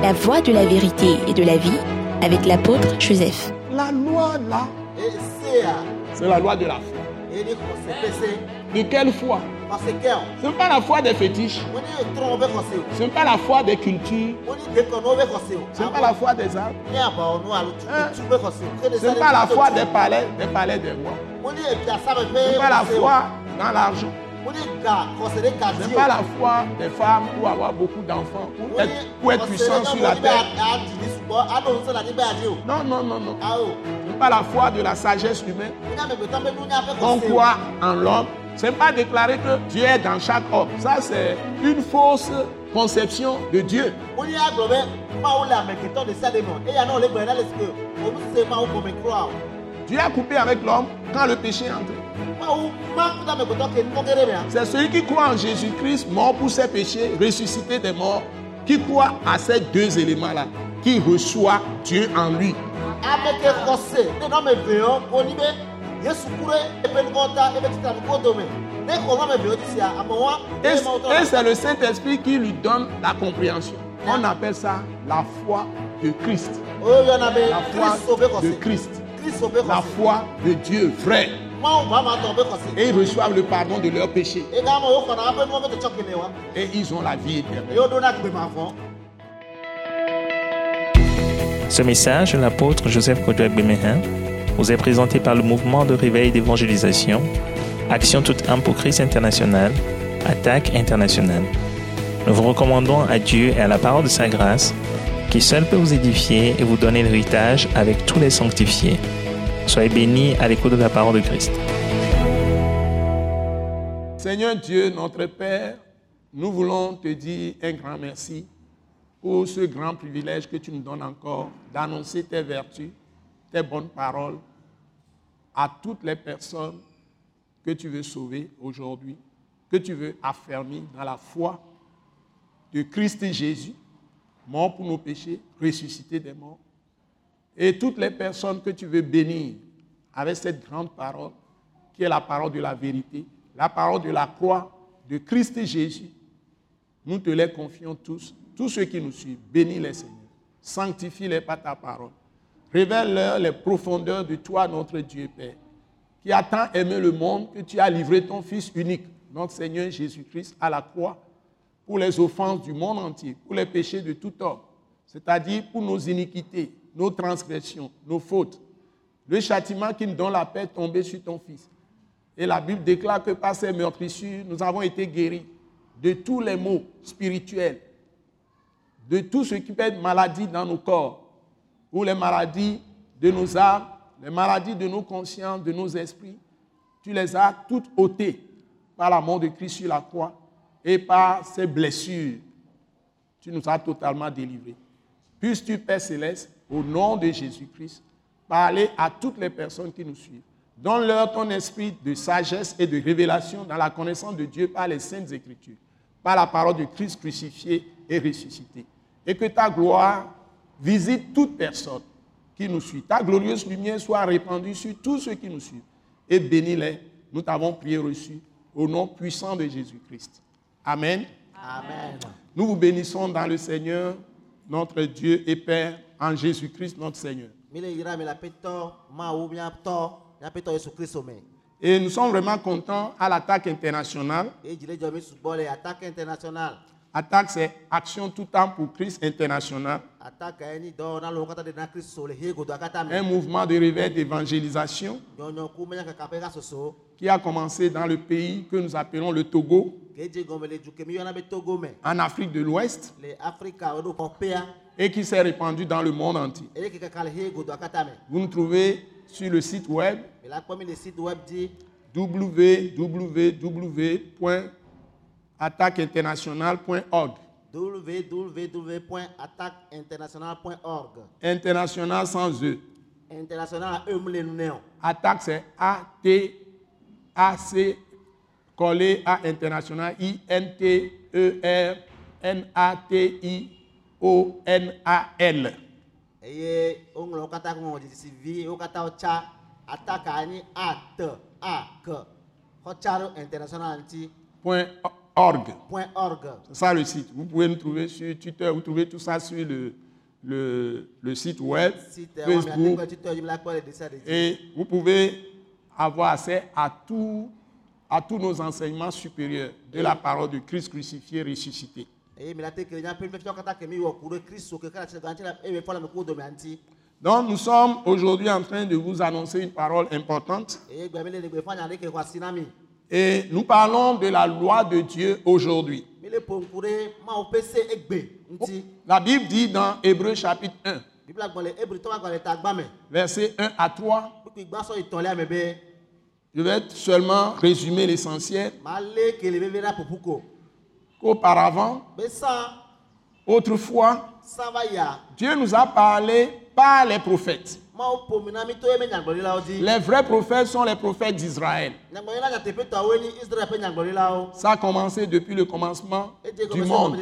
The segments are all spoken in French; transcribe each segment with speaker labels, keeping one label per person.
Speaker 1: La voie de la vérité et de la vie avec l'apôtre Joseph.
Speaker 2: La loi là,
Speaker 3: a
Speaker 2: c'est la loi de la foi. De quelle foi? Ce n'est pas la foi des fétiches. Ce n'est pas la foi des cultures. Ce n'est pas la foi des Hein?
Speaker 3: xɔse o Ke de
Speaker 2: Ce n'est pas la foi des palais, des palais des rois. Ce n'est pas la foi dans l'argent. Ce n'est pas la foi des femmes pour avoir beaucoup d'enfants, pour être, pour puissant sur la terre. Non, non, non, non. Ce n'est pas la foi de la sagesse humaine. On croit en l'homme. Ce n'est pas déclarer que Dieu est dans chaque homme. Ça, c'est une fausse conception de Dieu. Dieu a coupé avec l'homme quand le péché est entré.
Speaker 3: Mea
Speaker 2: C'est celui qui croit en Jésus-Christ, mort pour ses péchés, ressuscité des morts, qui croit à ces deux éléments-là, qui reçoit Dieu en lui. Et, c'est le Saint-Esprit qui lui donne la compréhension. On appelle ça la foi de Christ. La foi de Christ. La foi de Dieu vrai. Et ils reçoivent le pardon de leurs péchés. Et ils ont la vie éternelle.
Speaker 4: Ce message de l'apôtre Joseph Kodouak Bemehin vous est présenté par le mouvement de réveil d'évangélisation, Action toute âme pour Christ international, Attaque internationale. Nous vous recommandons à Dieu et à la parole de sa grâce, qui seul peut vous édifier et vous donner l'héritage avec tous les sanctifiés. Soyez bénis à l'écoute de la parole de Christ.
Speaker 2: Seigneur Dieu, notre Père, nous voulons te dire un grand merci pour ce grand privilège que tu nous donnes encore d'annoncer tes vertus, tes bonnes paroles à toutes les personnes que tu veux sauver aujourd'hui, que tu veux affermir dans la foi de Christ Jésus, mort pour nos péchés, ressuscité des morts, et toutes les personnes que tu veux bénir avec cette grande parole qui est la parole de la vérité, la parole de la croix de Christ Jésus. Nous te les confions tous, tous ceux qui nous suivent. Bénis-les, Seigneur. Sanctifie-les par ta parole. Révèle-leur les profondeurs de toi, notre Dieu Père, qui a tant aimé le monde que tu as livré ton Fils unique, notre Seigneur Jésus-Christ, à la croix pour les offenses du monde entier, pour les péchés de tout homme, c'est-à-dire pour nos iniquités, nos transgressions, nos fautes. Le châtiment qui nous donne la paix est sur ton Fils. Et la Bible déclare que par ces meurtrissures, nous avons été guéris de tous les maux spirituels, de tout ce qui peut être maladie dans nos corps, ou les maladies de nos âmes, les maladies de nos consciences, de nos esprits. Tu les as toutes ôtées par la mort de Christ sur la croix et par ses blessures. Tu nous as totalement délivrés. Puisses-tu, Père céleste, au nom de Jésus-Christ, parler à toutes les personnes qui nous suivent. Donne-leur ton esprit de sagesse et de révélation dans la connaissance de Dieu par les saintes écritures, par la parole de Christ crucifié et ressuscité. Et que ta gloire visite toute personne qui nous suit. Ta glorieuse lumière soit répandue sur tous ceux qui nous suivent. Et bénis-les. Nous t'avons prié reçu au nom puissant de Jésus-Christ. Amen.
Speaker 3: amen
Speaker 2: Nous vous bénissons dans le Seigneur, notre Dieu et Père, en Jésus-Christ, notre Seigneur.
Speaker 3: me
Speaker 2: Et nous sommes vraiment contents à l'attaque internationale.
Speaker 3: attaque
Speaker 2: c'est Action tout temps pour Christ international, un
Speaker 3: me
Speaker 2: mouvement de réveil d'évangélisation qui a commencé dans le pays que nous appelons le Togo, en Afrique de l'Ouest, et qui s'est répandu dans le monde entier. Vous nous trouvez sur le site web
Speaker 3: dzi
Speaker 2: www.attaqueinternational.org.
Speaker 3: www attaqueinternational org
Speaker 2: International sans E.
Speaker 3: international a emu le nu ne o
Speaker 2: Attaque, c'est A-T-A-C collé à international
Speaker 3: vi wo katã wotsa ataka nye a t a ŋuti
Speaker 2: Point .org.
Speaker 3: Point .org.
Speaker 2: C'est ça le site. Vous pouvez nous trouver sur Twitter, vous trouvez tout ça sur le, le, le site web,
Speaker 3: Site
Speaker 2: Facebook, et vous pouvez avoir accès à, tout, à tous nos enseignements supérieurs de la parole de Christ crucifié, ressuscité. Donc nous sommes aujourd'hui en train de vous annoncer une parole importante
Speaker 3: mi.
Speaker 2: et nous parlons de la loi de Dieu aujourd'hui. La Bible dit dans Hébreu chapitre 1,
Speaker 3: Biblia gbɔ le Ebritɔ ƒe agbalẽ ta gbã me.
Speaker 2: versets 1 à 3.
Speaker 3: Kpikpi gbãsɔ etɔ̃lia me be
Speaker 2: Je vais seulement résumer l'essentiel. Qu'auparavant, autrefois. Dieu nous a parlé par les prophètes. Les vrais prophètes sont les prophètes d'Israël. Ça a commencé depuis le commencement du monde.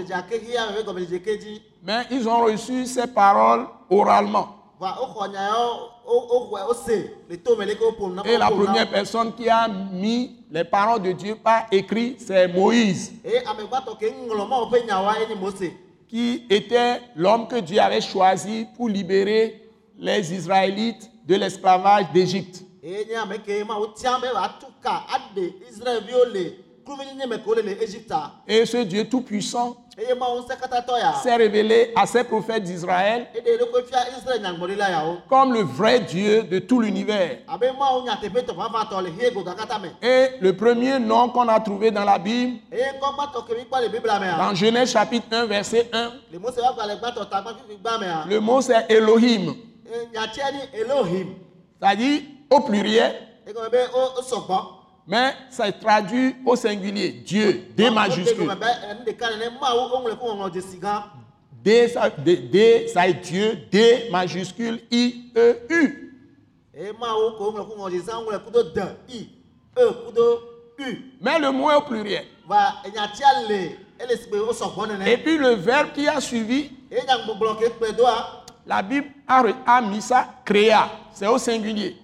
Speaker 2: Mais ils ont reçu ces paroles oralement. Et la première personne qui a mis les paroles de Dieu par écrit, c'est Moïse,
Speaker 3: Mose.
Speaker 2: qui était l'homme que Dieu avait choisi pour libérer les Israélites de l'esclavage d'Égypte. Et ce Dieu tout-puissant S'est révélé à ses prophètes d'Israël
Speaker 3: yawo.
Speaker 2: comme le vrai Dieu de tout l'univers.
Speaker 3: Katã me.
Speaker 2: Et le premier nom qu'on a trouvé dans la Bible, dans Genèse chapitre 1, verset 1,
Speaker 3: Le
Speaker 2: mot c'est Elohim. c'est-à-dire au pluriel, Mais ça est traduit au singulier, Dieu, D majuscule. D, ça, D, D, ça est Dieu, D majuscule, I, E, U. Mais le mot est au pluriel.
Speaker 3: Sɔgbɔ
Speaker 2: Et puis le verbe qui a suivi, la Bible a, a mis ça, créa, c'est au singulier.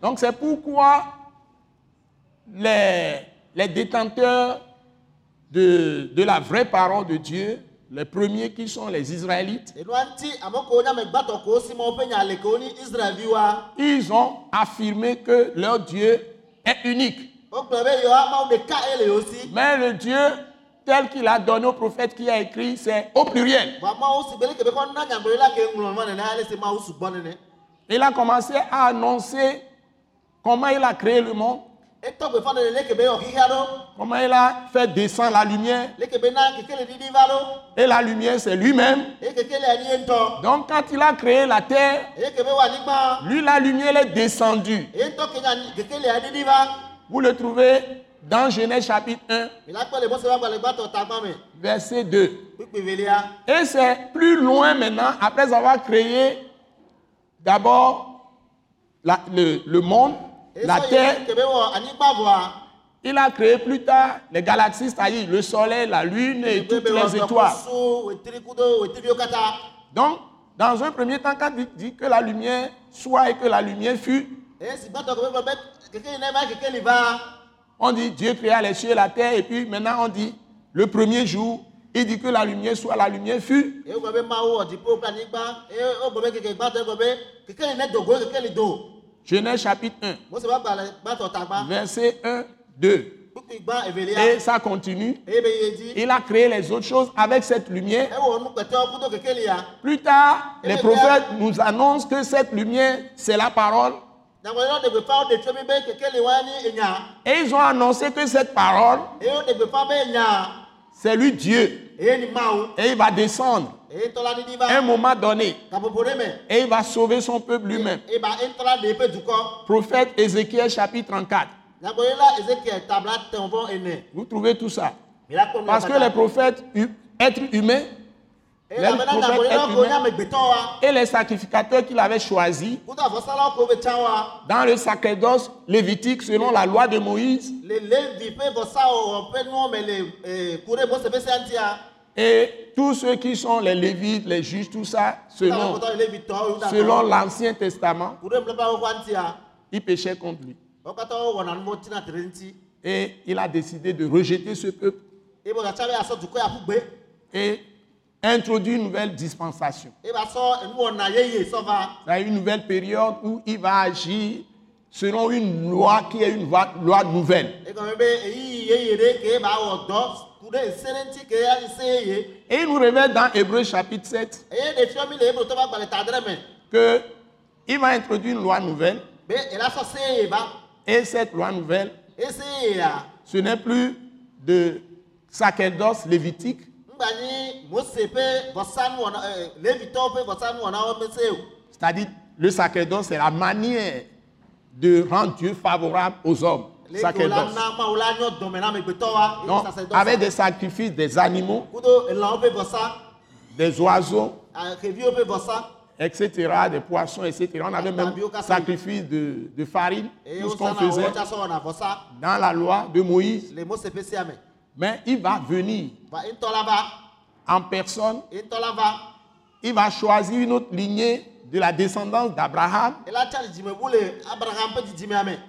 Speaker 2: Donc c'est pourquoi les, les détenteurs de, de la vraie parole de Dieu, les premiers qui sont les Israélites, ils ont affirmé que leur Dieu est unique.
Speaker 3: Si.
Speaker 2: Mais le Dieu tel qu'il a donné au prophète qui a écrit, c'est au pluriel. Il a commencé à annoncer comment il a créé le monde, comment il a fait descendre la lumière. Et la lumière, c'est lui-même. Donc quand il a créé la terre, lui, la lumière est descendue. Vous le trouvez dans Genèse chapitre 1,
Speaker 3: mi la kpɔ le mose ƒe agbalẽ gbãtɔ tagbã me
Speaker 2: verset 2.
Speaker 3: kpikpi velia
Speaker 2: Et c'est plus loin maintenant, après avoir créé d'abord le, le monde, la terre, il a créé plus tard les galaxies, c'est-à-dire le soleil, la lune et toutes les étoiles. Donc, dans un premier temps, quand il dit que la lumière soit et que la lumière fut, on dit Dieu créa les cieux et la terre, et puis maintenant on dit le premier jour, il dit que la lumière soit, la lumière fut. Genèse chapitre 1,
Speaker 3: mose ƒe agbalẽ gbãtɔ tagbã
Speaker 2: verset 1, 2.
Speaker 3: kpikpi gbã evelia
Speaker 2: Et ça continue.
Speaker 3: eye be ye dzi
Speaker 2: Il a créé les autres choses avec cette lumière. Plus tard, les prophètes nous annoncent que cette lumière, c'est la parole.
Speaker 3: Nyagblɔɖila ɖe gbefa wo ɖe tso mi be keke li wa nye enya
Speaker 2: Et ils ont annoncé que cette parole,
Speaker 3: eye woɖe gbefa be enya
Speaker 2: c'est lui Dieu. Et il va descendre un moment donné. Et il va sauver son peuple lui-même. Prophète Ézéchiel chapitre 34.
Speaker 3: nyagblɔɖila ezekiel tabla tɛn vɔ ene
Speaker 2: Vous trouvez tout ça? Parce que les prophètes, êtres humains, et les sacrificateurs qu'il avait choisis
Speaker 3: wa
Speaker 2: dans le sacerdoce lévitique selon la loi de Moïse, et tous ceux qui sont les lévites, les juges, tout ça, selon, selon l'Ancien Testament,
Speaker 3: ŋutia
Speaker 2: ils péchaient contre lui. et il a décidé de rejeter ce peuple. Et introduire une nouvelle dispensation. C'est une nouvelle période où il va agir selon une loi qui est une loi, loi nouvelle. Et il nous révèle dans Hébreu chapitre 7
Speaker 3: eye ɖe fiɔ mi le ebrotɔ ƒe agbalẽ ta adre me
Speaker 2: que il va introduire une loi nouvelle.
Speaker 3: Va
Speaker 2: et cette loi nouvelle, ce n'est plus de sacerdoce lévitique,
Speaker 3: o
Speaker 2: c'est-à-dire le sacerdoce, c'est la manière de rendre Dieu favorable aux hommes. Sacerdoce. Donc,
Speaker 3: sacerdoce
Speaker 2: avec des sacrifices des animaux,
Speaker 3: vɔsa
Speaker 2: des oiseaux,
Speaker 3: ah,
Speaker 2: etc., des poissons, etc. On avait même sacrifice de, de farine, tout ce qu'on faisait dans la loi de Moïse. Mais il va venir.
Speaker 3: Va
Speaker 2: en personne, il va choisir une autre lignée de la descendance d'Abraham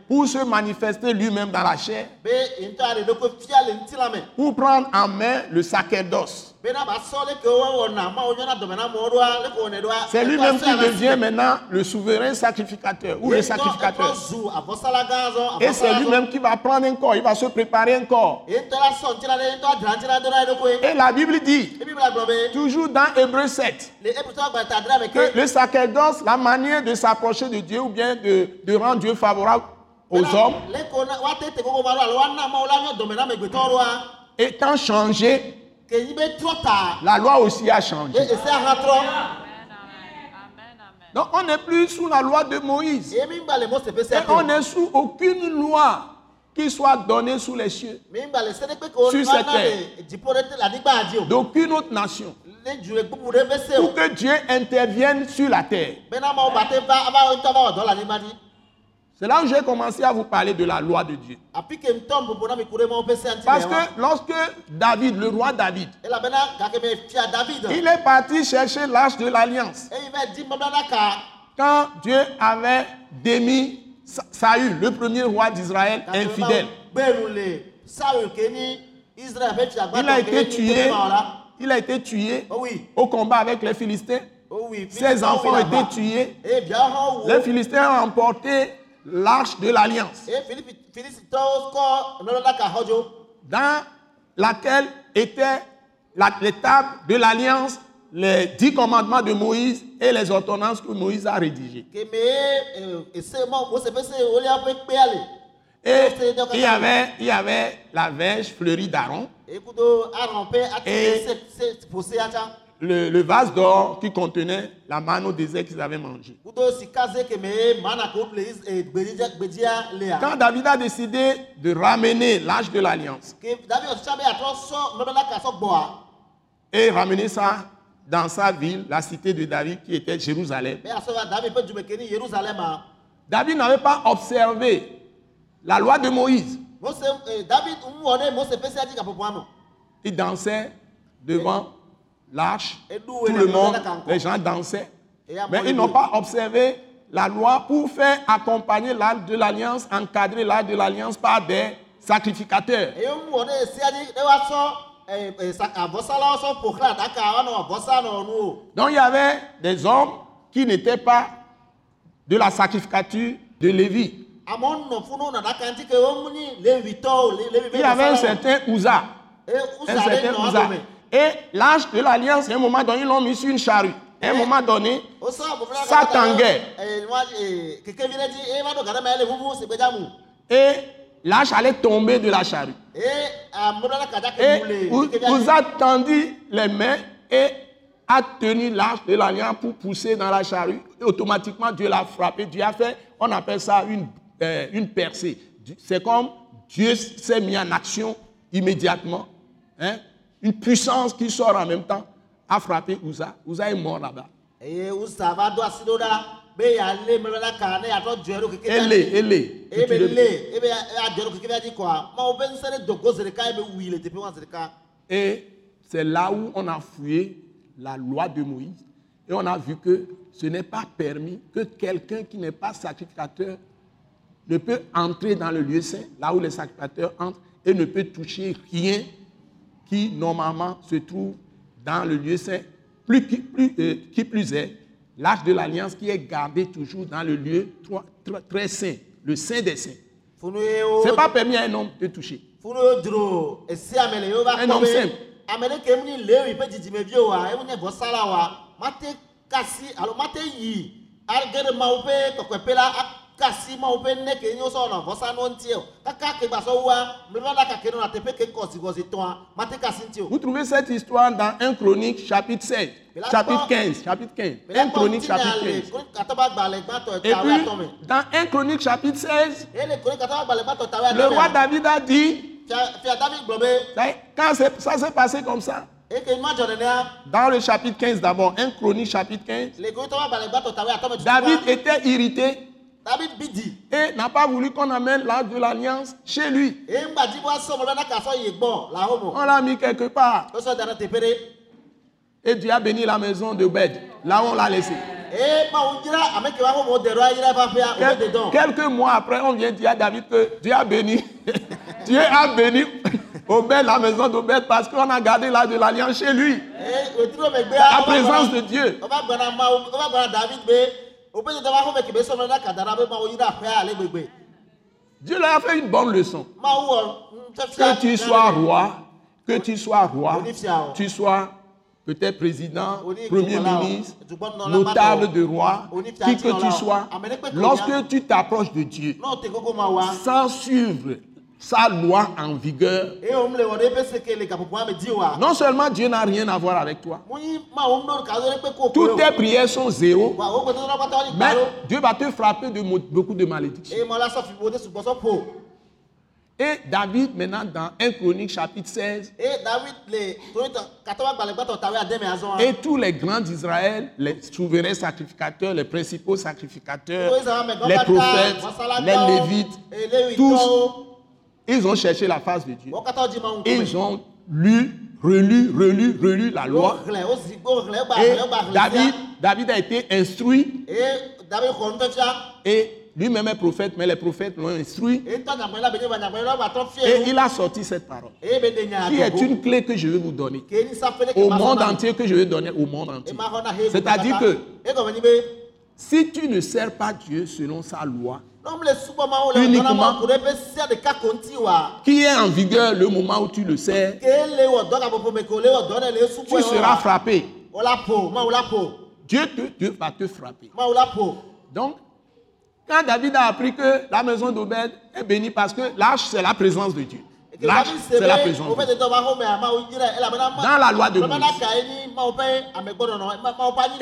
Speaker 2: pour se manifester lui-même dans la chair, pour prendre en main le sacerdoce. C'est lui-même qui devient maintenant le souverain sacrificateur ou le sacrificateur. Et c'est lui-même qui va prendre un corps, il va se préparer un corps. Et la Bible dit, toujours dans Hébreu 7,
Speaker 3: le ebrutɔ agbalẽ ta adra me
Speaker 2: que le sacerdoce, la manière de s'approcher de Dieu ou bien de, de rendre Dieu favorable aux hommes, étant changé, la loi aussi a changé. Donc on n'est plus sous la loi de Moïse. Et on n'est sous aucune loi qui soit donnée sous les cieux, Sur cette
Speaker 3: le dziƒo ɖe te le anyigba dzi o
Speaker 2: d'aucune autre nation, pour que Dieu intervienne sur la terre. C'est là où j'ai commencé à vous parler de la loi de Dieu. Parce que lorsque David, le roi David, il est parti chercher l'arche de l'alliance. Quand Dieu avait démis Sa- Saül, le premier roi d'Israël, infidèle, il a été tué, il a été tué au combat avec les Philistins.
Speaker 3: o oui.
Speaker 2: Ses enfants ont été tués.
Speaker 3: viawo hã wu
Speaker 2: Les Philistins ont emporté l'arche de l'alliance, dans laquelle étaient la, les tables de l'alliance, les dix commandements de Moïse et les ordonnances que Moïse a rédigées.
Speaker 3: le
Speaker 2: Et il y avait, il y avait la verge fleurie d'Aaron, Et- le, le vase d'or qui contenait la manne au désert qu'ils avaient mangé.
Speaker 3: kudo sikaze ke me ye mana ke wo ƒle is- gbedzidza gbedzia lea
Speaker 2: Quand David a décidé de ramener l'arche de l'alliance et ramener ça dans sa ville, la cité de David qui était Jérusalem,
Speaker 3: va david
Speaker 2: n'avait pas observé la loi de Moïse.
Speaker 3: me
Speaker 2: Il dansait devant l'arche. Tout le monde, les gens dansaient. Mais ils n'ont pas observé la loi pour faire accompagner l'arche de l'alliance, encadrer l'arche de l'alliance par des sacrificateurs. Donc il y avait des hommes qui n'étaient pas de la sacrificature de Lévi. Il y avait un certain Uza.
Speaker 3: eye
Speaker 2: Un certain
Speaker 3: nɔ
Speaker 2: Uza.
Speaker 3: adome
Speaker 2: Et l'arche de l'alliance, à un moment donné, ils l'ont mis sur une charrue. À un moment donné, Ça tanguait. et l'arche allait tomber de la charrue.
Speaker 3: dza
Speaker 2: Et
Speaker 3: ke mu le
Speaker 2: U-
Speaker 3: kekevia dzi.
Speaker 2: Uza tendit les mains et a tenu l'arche de l'alliance pour pousser dans la charrue. Et automatiquement, Dieu l'a frappé. Dieu a fait, on appelle ça une, euh, une percée. C'est comme Dieu s'est mis en action immédiatement. Hein? Une puissance qui sort en même temps a frappé Uza. Uza est mort là-bas. Elle est, elle est.
Speaker 3: eye be lé ebe adzɔe ɖo kekevia dzi kɔa mawo be ŋusẽ ɖe do go zi ɖeka eye be wui le teƒe wa zi ɖeka
Speaker 2: Et c'est là où on a fouillé la loi de Moïse. Et on a vu que ce n'est pas permis que quelqu'un qui n'est pas sacrificateur ne peut entrer dans le lieu saint, là où les sacrificateurs entrent, et ne peut toucher rien qui normalement se trouve dans le lieu saint. Plus, qui, plus, euh, qui plus est, l'arche de l'alliance qui est gardée toujours dans le lieu très, saint, le saint des saints. Ce n'est pas permis à un homme de toucher. Un homme simple.
Speaker 3: Kasi ne ke kaka ke ke ke mate kasi o.
Speaker 2: Vous trouvez cette histoire dans 1 Chronique chapitre 16,
Speaker 3: Mais là,
Speaker 2: chapitre
Speaker 3: pas-
Speaker 2: 15, chapitre 15.
Speaker 3: Mais là,
Speaker 2: 1 Chronique chapitre
Speaker 3: ale
Speaker 2: 15.
Speaker 3: kronik katɔba gbalẽ gbãtɔ
Speaker 2: Et puis, dans 1 Chronique chapitre 16,
Speaker 3: eye kronik katɔba gbalẽ gbãtɔ tawe
Speaker 2: le roi David a dit, quand ça s'est passé comme ça, dans le chapitre 15 d'abord, 1 Chronique chapitre 15,
Speaker 3: le kronik katɔba gbalẽ gbãtɔ tawe atɔ me tutu
Speaker 2: David était irrité
Speaker 3: david bidi
Speaker 2: et n'a pas voulu qu'on amène l'arche de l'alliance chez lui. On l'a mis quelque part et Dieu a béni la maison de Bed. Là où on l'a laissé. Quel- quelques mois après, on vient dire à David que Dieu a béni. Dieu a béni Obed, la maison d'Obed, parce qu'on a gardé l'arche de l'alliance chez lui. La présence de Dieu. Dieu leur a fait une bonne leçon. Que tu sois roi, que tu sois roi, tu sois peut-être président, premier ministre, notable de roi, qui que tu sois, lorsque tu t'approches de Dieu, sans suivre sa loi en vigueur, non seulement Dieu n'a rien à voir avec toi, toutes tes prières sont zéro,
Speaker 3: ni
Speaker 2: mais Dieu va te frapper de beaucoup de malédictions. Et David, maintenant, dans 1 Chronique chapitre 16,
Speaker 3: eye david le tonitɔ katɔba gbalẽ gbãtɔ tawe ademe azɔ wa
Speaker 2: et tous les grands d'Israël, les souverains sacrificateurs, les principaux sacrificateurs, les prophètes, les lévites, tous, ils ont cherché la face de Dieu. ils ont lu, relu, relu, relu la loi. Et David, David a été instruit et lui-même est prophète, mais les prophètes l'ont instruit. Et il a sorti cette parole,
Speaker 3: nya
Speaker 2: qui est une clé que je vais vous donner? Au monde entier, que je vais donner au monde entier. C'est-à-dire que si tu ne sers pas Dieu selon sa loi, Uniquement. qui est en vigueur le moment où tu le
Speaker 3: subɔ
Speaker 2: tu seras frappé.
Speaker 3: la ƒo
Speaker 2: Dieu, te, Dieu va te frapper.
Speaker 3: ƒo
Speaker 2: Donc, quand David a appris que la maison d'Obed est bénie parce que l'arche, c'est la présence de Dieu. L'arche, c'est la présence de Dieu. Dans la loi de Moïse.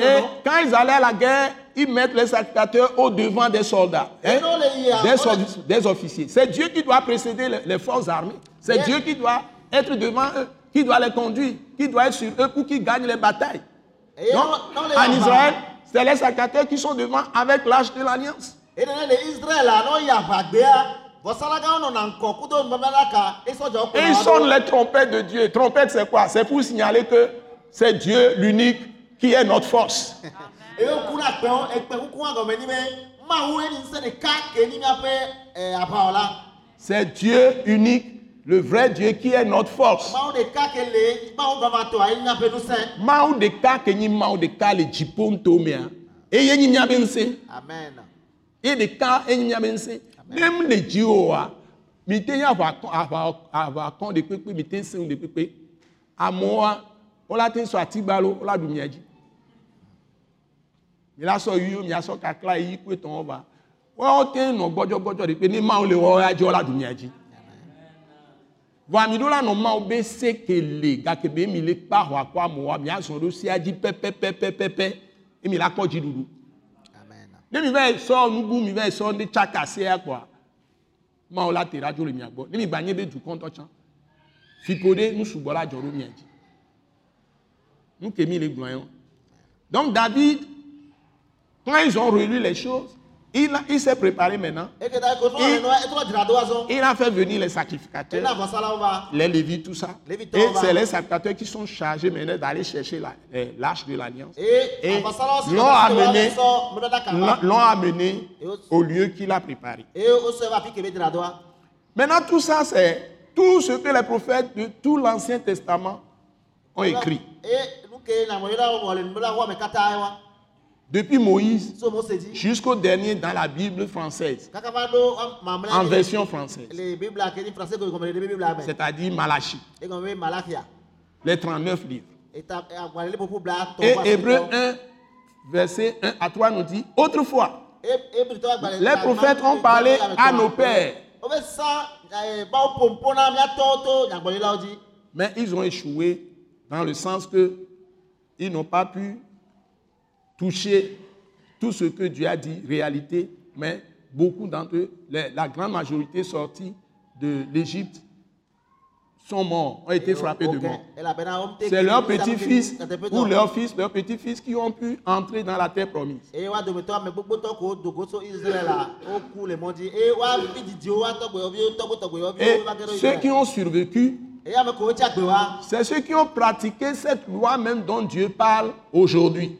Speaker 2: Et quand ils allaient à la guerre, ils mettent les sacrificateurs au devant des soldats, hein,
Speaker 3: non,
Speaker 2: des, officiers. C'est Dieu qui doit précéder les, les forces armées. C'est Dieu qui doit être devant eux, qui doit les conduire, qui doit être sur eux pour qu'ils gagnent les batailles. Donc,
Speaker 3: non le
Speaker 2: en. Israël, c'est les sacrificateurs qui sont devant avec l'arche de l'alliance. Et ils sonnent les trompettes de Dieu. Trompette, c'est quoi? C'est pour signaler que c'est Dieu l'unique qui est notre force.
Speaker 3: Kuna kuku ni mawu ɖeka ke ni
Speaker 2: C'est Dieu unique, le vrai Dieu qui est notre force.
Speaker 3: mawu ɖeka ke le mawu vavatɔa ye ni míaƒe ŋusẽ
Speaker 2: Mawu ɖeka ke nyi Mawu ɖeka le dziƒo ŋutomea. Eye nyi míaƒe ŋusẽ.
Speaker 3: amen
Speaker 2: Ye ɖeka enyi míaƒe ŋusẽ. Ne m le dziwoa, mi te nye aʋakɔ aʋa- aʋakɔ ɖe kpekpe, mi te ŋusẽ ɖe kpekpe. Amewoa, wola te sɔ atigbalo, wola ɖu mia dzi. Mi la sɔ yiwo, mia sɔ kakla yi kpe tɔn va. Woawo te nɔ gbɔdzɔgbɔdzɔ ɖe kpe ne Mawu le wɔwo ya dzi, wola ɖu mia dzi. Vɔ ami ɖo la nɔ Mawu be se ke le gake be mi le kpa xɔ akɔ amewoa, mia zɔ ɖo sia dzi pɛpɛpɛpɛpɛ, ye mi la kpɔ dziɖuɖu.
Speaker 3: amen
Speaker 2: Ne mi va yi sɔ nubu, mi yi sɔ ne tsaka sea kpɔa, Mawu la te ɖa dzo le mia gbɔ. Ne mi dukɔ ŋutɔ tsã, fiƒo ɖe nusubɔ la dzɔ ɖo mia dzi. Nu ke mi le gblɔ ye o. Donc David, quand ils ont relu les choses, Il, s'est préparé maintenant. Il a fait venir les sacrificateurs, les Lévites, tout ça. Et c'est les sacrificateurs qui sont chargés maintenant d'aller chercher eh, l'arche de l'alliance. Et l'ont amené- amené
Speaker 3: au-
Speaker 2: lieu qu'il a préparé. Maintenant, tout ça, c'est tout ce que les prophètes de tout l'Ancien Testament ont écrit. Depuis Moïse jusqu'au dernier dans la Bible française, en version française, c'est-à-dire
Speaker 3: malakia.
Speaker 2: Les 39 livres. Et Hébreu
Speaker 3: tɔ.
Speaker 2: 1, verset 1 à 3 nous dit, autrefois, les prophètes ont parlé à nos pères,
Speaker 3: eh,
Speaker 2: mais ils ont échoué dans le sens que ils n'ont pas pu toucher tout ce que Dieu a dit, réalité, mais beaucoup d'entre eux, la grande majorité sortis de l'Égypte, sont morts, ont été frappés de mort. C'est leurs petits-fils ou leurs fils, leurs petits-fils qui ont pu entrer dans la terre promise. Et ceux qui ont survécu, c'est ceux qui ont pratiqué cette loi même dont Dieu parle aujourd'hui.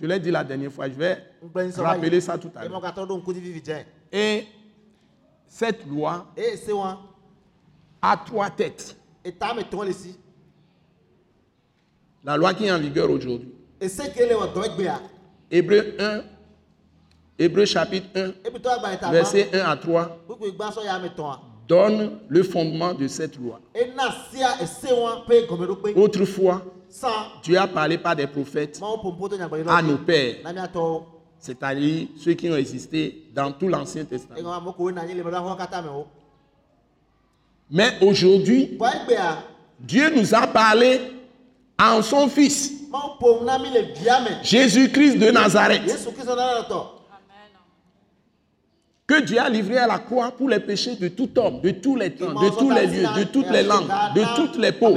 Speaker 2: Je l'ai dit la dernière fois, je vais rappeler ça tout à l'heure. Et cette loi
Speaker 3: wa
Speaker 2: a trois têtes. La loi qui est en vigueur aujourd'hui. Hébreu 1, Hébreu chapitre 1,
Speaker 3: ebitɔ agbalẽ ta ma
Speaker 2: verset 1 à 3,
Speaker 3: kpukpu gbãsɔ ya ame tɔ̃a
Speaker 2: donne le fondement de cette loi. Autrefois, Dieu a parlé par des prophètes à nos pères, c'est-à-dire ceux qui ont existé dans tout l'Ancien Testament.
Speaker 3: wo
Speaker 2: Mais aujourd'hui, Dieu nous a parlé en son Fils, Jésus-Christ de Nazareth, que Dieu a livré à la croix pour les péchés de tout homme, de tous les temps, de tous les lieux, de toutes les langues, de toutes les peaux.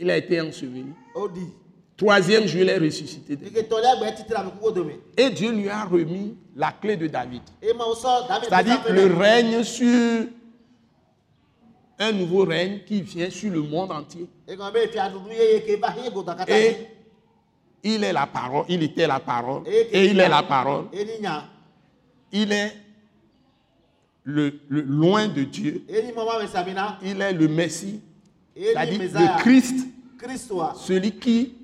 Speaker 2: Il a été enseveli. Troisième jour, il est ressuscité. Et Dieu lui a remis la clé de David. C'est-à-dire le règne sur un nouveau règne qui vient sur le monde entier. Et il est la parole, il était la parole, et il est la parole. Il est le, le loin de Dieu. Il est le Messie, c'est-à-dire le Christ, celui qui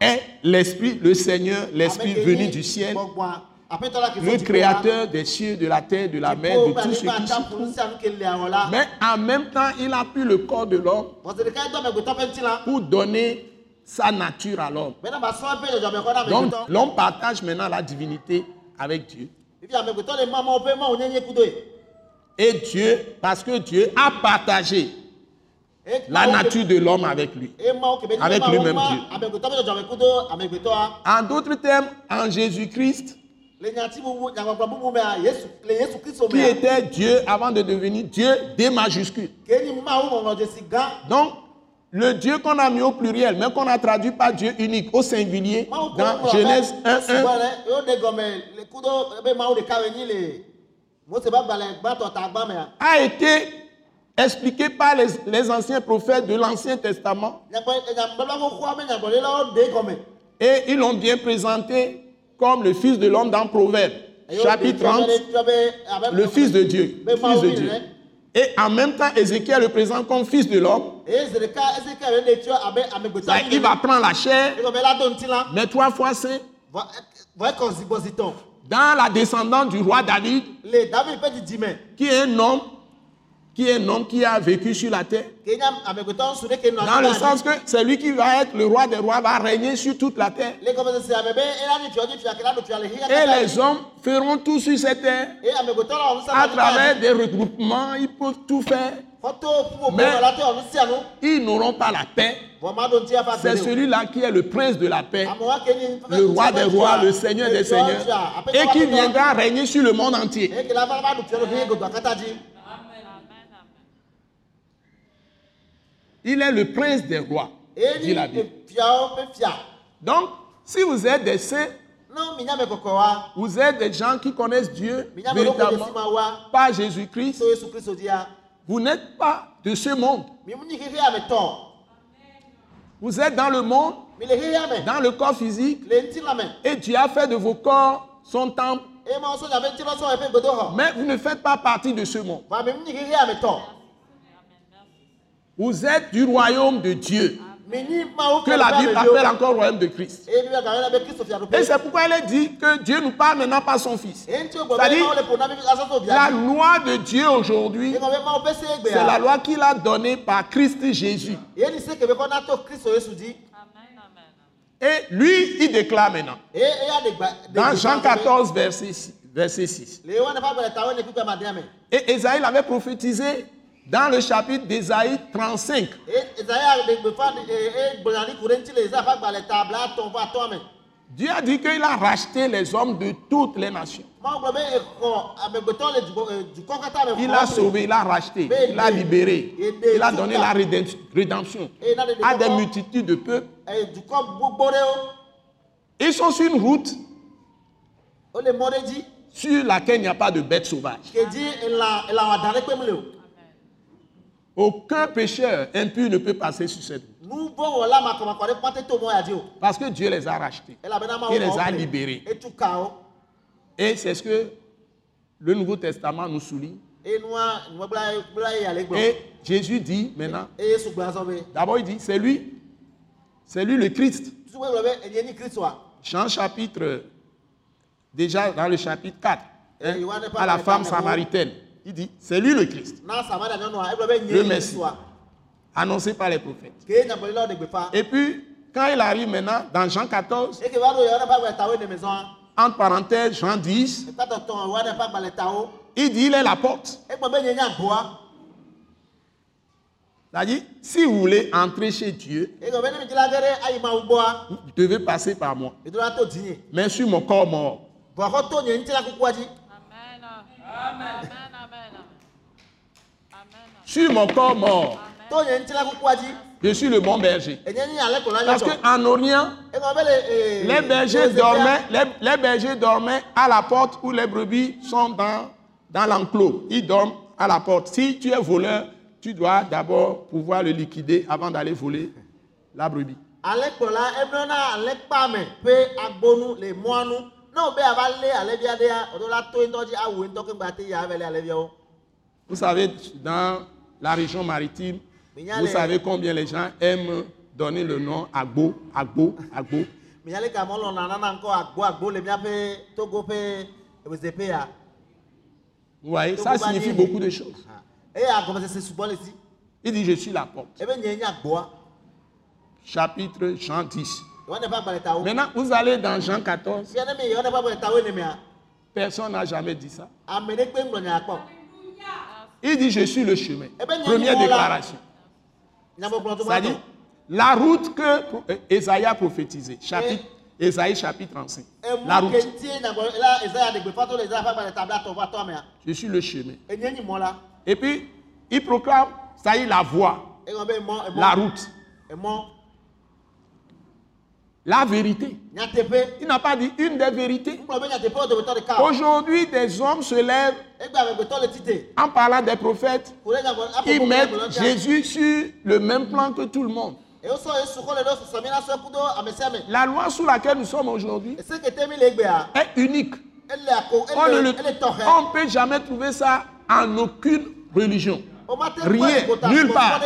Speaker 2: est l'Esprit, le Seigneur, l'Esprit venu du ciel, le créateur des cieux, de la terre, de la mer, de tout ce qui trouve.
Speaker 3: la
Speaker 2: Mais en même temps, il a pris le corps de l'homme pour donner sa nature à l'homme. Donc l'homme partage maintenant la divinité avec Dieu. Et Dieu, parce que Dieu a partagé la nature de l'homme avec lui. Avec lui-même Dieu.
Speaker 3: amegbetɔa
Speaker 2: En d'autres termes, en Jésus-Christ,
Speaker 3: kristu
Speaker 2: qui
Speaker 3: mea
Speaker 2: était Dieu avant de devenir Dieu, D majuscule. Donc, le Dieu qu'on a mis au pluriel, mais qu'on a traduit par Dieu unique, au singulier, dans Genèse
Speaker 3: bɛ
Speaker 2: 1,
Speaker 3: sugbɔ
Speaker 2: 1,
Speaker 3: lɛ yewo de gɔmɛ le kudo ebe mawu ɖeka wɔ nyi le mose be agbalẽ gbãtɔ ta gbã mea
Speaker 2: a été expliqué par les, les anciens prophètes de l'Ancien Testament. Et ils l'ont bien présenté comme le Fils de l'homme dans Proverbe, chapitre 30, le Fils de Dieu. Fils de Dieu. Et en même temps, Ézéchiel le présente comme Fils de l'homme. Ça, Il va prendre la chair,
Speaker 3: la
Speaker 2: mais trois fois
Speaker 3: zigbɔzitɔ
Speaker 2: dans la descendance du roi David, qui est un homme, qui est un homme qui a vécu sur la terre. Dans le sens que c'est lui qui va être le roi des rois, va régner sur toute la terre. Et les hommes feront tout sur cette terre. À travers des regroupements, ils peuvent tout faire. Mais- Ils n'auront pas la paix. C'est celui-là qui est le prince de la paix, le roi des rois, le seigneur des seigneurs, et qui viendra régner sur le monde entier.
Speaker 3: eye ke la va va ɖo fiɔ ɖo hiya godoa katã dzi
Speaker 2: Il est le prince des rois, dit la Bible. Donc, si vous êtes des saints, vous êtes des gens qui connaissent Dieu véritablement par Jésus-Christ, vous n'êtes pas de ce monde. Vous êtes dans le monde, dans le corps physique, et Dieu a fait de vos corps son temple, mais vous ne faites pas partie de ce monde.
Speaker 3: Va mi mu nyi xexea me tɔ.
Speaker 2: Vous êtes du royaume de Dieu, que la Bible appelle encore royaume de Christ. Et c'est pourquoi elle dit que Dieu nous parle maintenant par son Fils. C'est-à-dire, La loi de Dieu aujourd'hui, c'est la loi qu'il a donnée par Christ Jésus. Et lui, il déclare maintenant, dans Jean
Speaker 3: be-
Speaker 2: 14, verset 6. verset 6.
Speaker 3: Le Yohane ƒe agbalẽ tawo ne kpekpe amadea me.
Speaker 2: Et Esaïe l'avait prophétisé dans le chapitre d'Ésaïe 35.
Speaker 3: Eye Ezaya ɖe gbefa ɖe- eye eye gblɔna ni ku ɖe ŋuti le Ezaya ƒe agbalẽ ta bla atɔ̃ vɔ atɔ̃a me.
Speaker 2: Dieu a dit qu'il a racheté les hommes de toutes les nations.
Speaker 3: Katã me.
Speaker 2: Il a sauvé, il a racheté, il a libéré, il a donné la rédemp- rédemption à des multitudes de peuples.
Speaker 3: Ɖewo
Speaker 2: Ils sont sur une route sur laquelle il n'y a pas de bêtes sauvages.
Speaker 3: ke dzi elã elã wɔadã ɖe kpem le o.
Speaker 2: Aucun pécheur impur ne peut passer sur cette route. Parce que Dieu les a rachetés. Il les a libérés. Et c'est ce que le Nouveau Testament nous souligne. Et Jésus dit maintenant, d'abord il dit, c'est lui, c'est lui le Christ. Jean chapitre, déjà dans le chapitre 4, hein, à la femme
Speaker 3: de-
Speaker 2: samaritaine, il dit, c'est lui le Christ, Le Messie. Annoncé par les prophètes. Et puis, quand il arrive maintenant, dans Jean 14,
Speaker 3: Eke va ɖo Yohane ƒe agbalẽ tawo ne mezɔn.
Speaker 2: entre parenthèses, Jean 10,
Speaker 3: Ekpatɔtɔ Yohane ƒe agbalẽ tawo.
Speaker 2: il dit, il est la porte. C'est-à-dire, si vous voulez entrer chez Dieu, vous devez passer par moi. Mais sur mon corps mort.
Speaker 3: Vɔ xɔ to nye ŋutilã kukua dzi.
Speaker 2: Sur mon corps mort, je suis le bon berger. Parce qu'en Orient, les bergers dormaient, les, les bergers dormaient à la porte où les brebis sont dans, dans l'enclos. Ils dorment à la porte. Si tu es voleur, tu dois d'abord pouvoir le liquider avant d'aller voler la brebis.
Speaker 3: Ale kplɔla emlɔna ale kpa me ƒe agbonu le mɔa nu. Ne wo be ava lé alevia ɖea, o ɖo la to ŋutɔ dzi awu ŋutɔ ke ŋgba te ya ava lé aleviawo.
Speaker 2: Vous savez, dans la région maritime, vous savez combien les gens aiment donner le nom Agbo, Agbo, Agbo. Vous voyez, ça signifie beaucoup de choses.
Speaker 3: Si.
Speaker 2: Il dit, je suis la porte.
Speaker 3: Agboa.
Speaker 2: Chapitre Jean 10.
Speaker 3: Yohane ƒe agbalẽ tawo.
Speaker 2: Maintenant, vous allez dans Jean 14.
Speaker 3: Fia ne mi Yohane ƒe agbalẽ tawo ne mea,
Speaker 2: Personne n'a jamais dit ça. Il dit, je suis le chemin.
Speaker 3: Eh ben,
Speaker 2: Première déclaration.
Speaker 3: To
Speaker 2: C'est-à-dire, la route que euh, Esaïe a prophétisée, chapitre, Esaïe chapitre 35. La
Speaker 3: Emu
Speaker 2: route,
Speaker 3: ke ŋutie nyagbɔ la mea.
Speaker 2: je suis le chemin. Et puis, il proclame, ça y est, la voie, la route. La vérité. Il n'a pas dit une des vérités. Aujourd'hui, des hommes se lèvent
Speaker 3: tite.
Speaker 2: en parlant des prophètes. Ils mettent. Jésus sur le même plan que tout le monde. La loi sous laquelle nous sommes aujourd'hui est unique. On ne le- on peut jamais trouver ça en aucune religion. Rien, nulle part.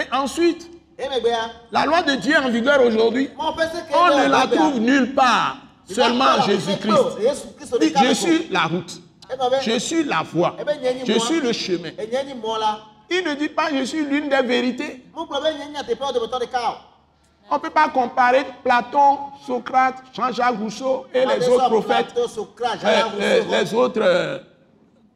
Speaker 2: Et ensuite,
Speaker 3: Emegbea.
Speaker 2: la loi de Dieu en vigueur aujourd'hui, on ne la trouve nulle part, seulement Jésus-Christ.
Speaker 3: kpe o. Yesu Kristo
Speaker 2: Dit,
Speaker 3: ɖeka
Speaker 2: Je suis la route,
Speaker 3: be
Speaker 2: je suis la voie,
Speaker 3: nyi
Speaker 2: je suis le chemin. Il ne dit pas je suis l'une des vérités. On ne peut pas comparer Platon, Socrate, Jean-Jacques Rousseau et les autres prophètes, les autres euh,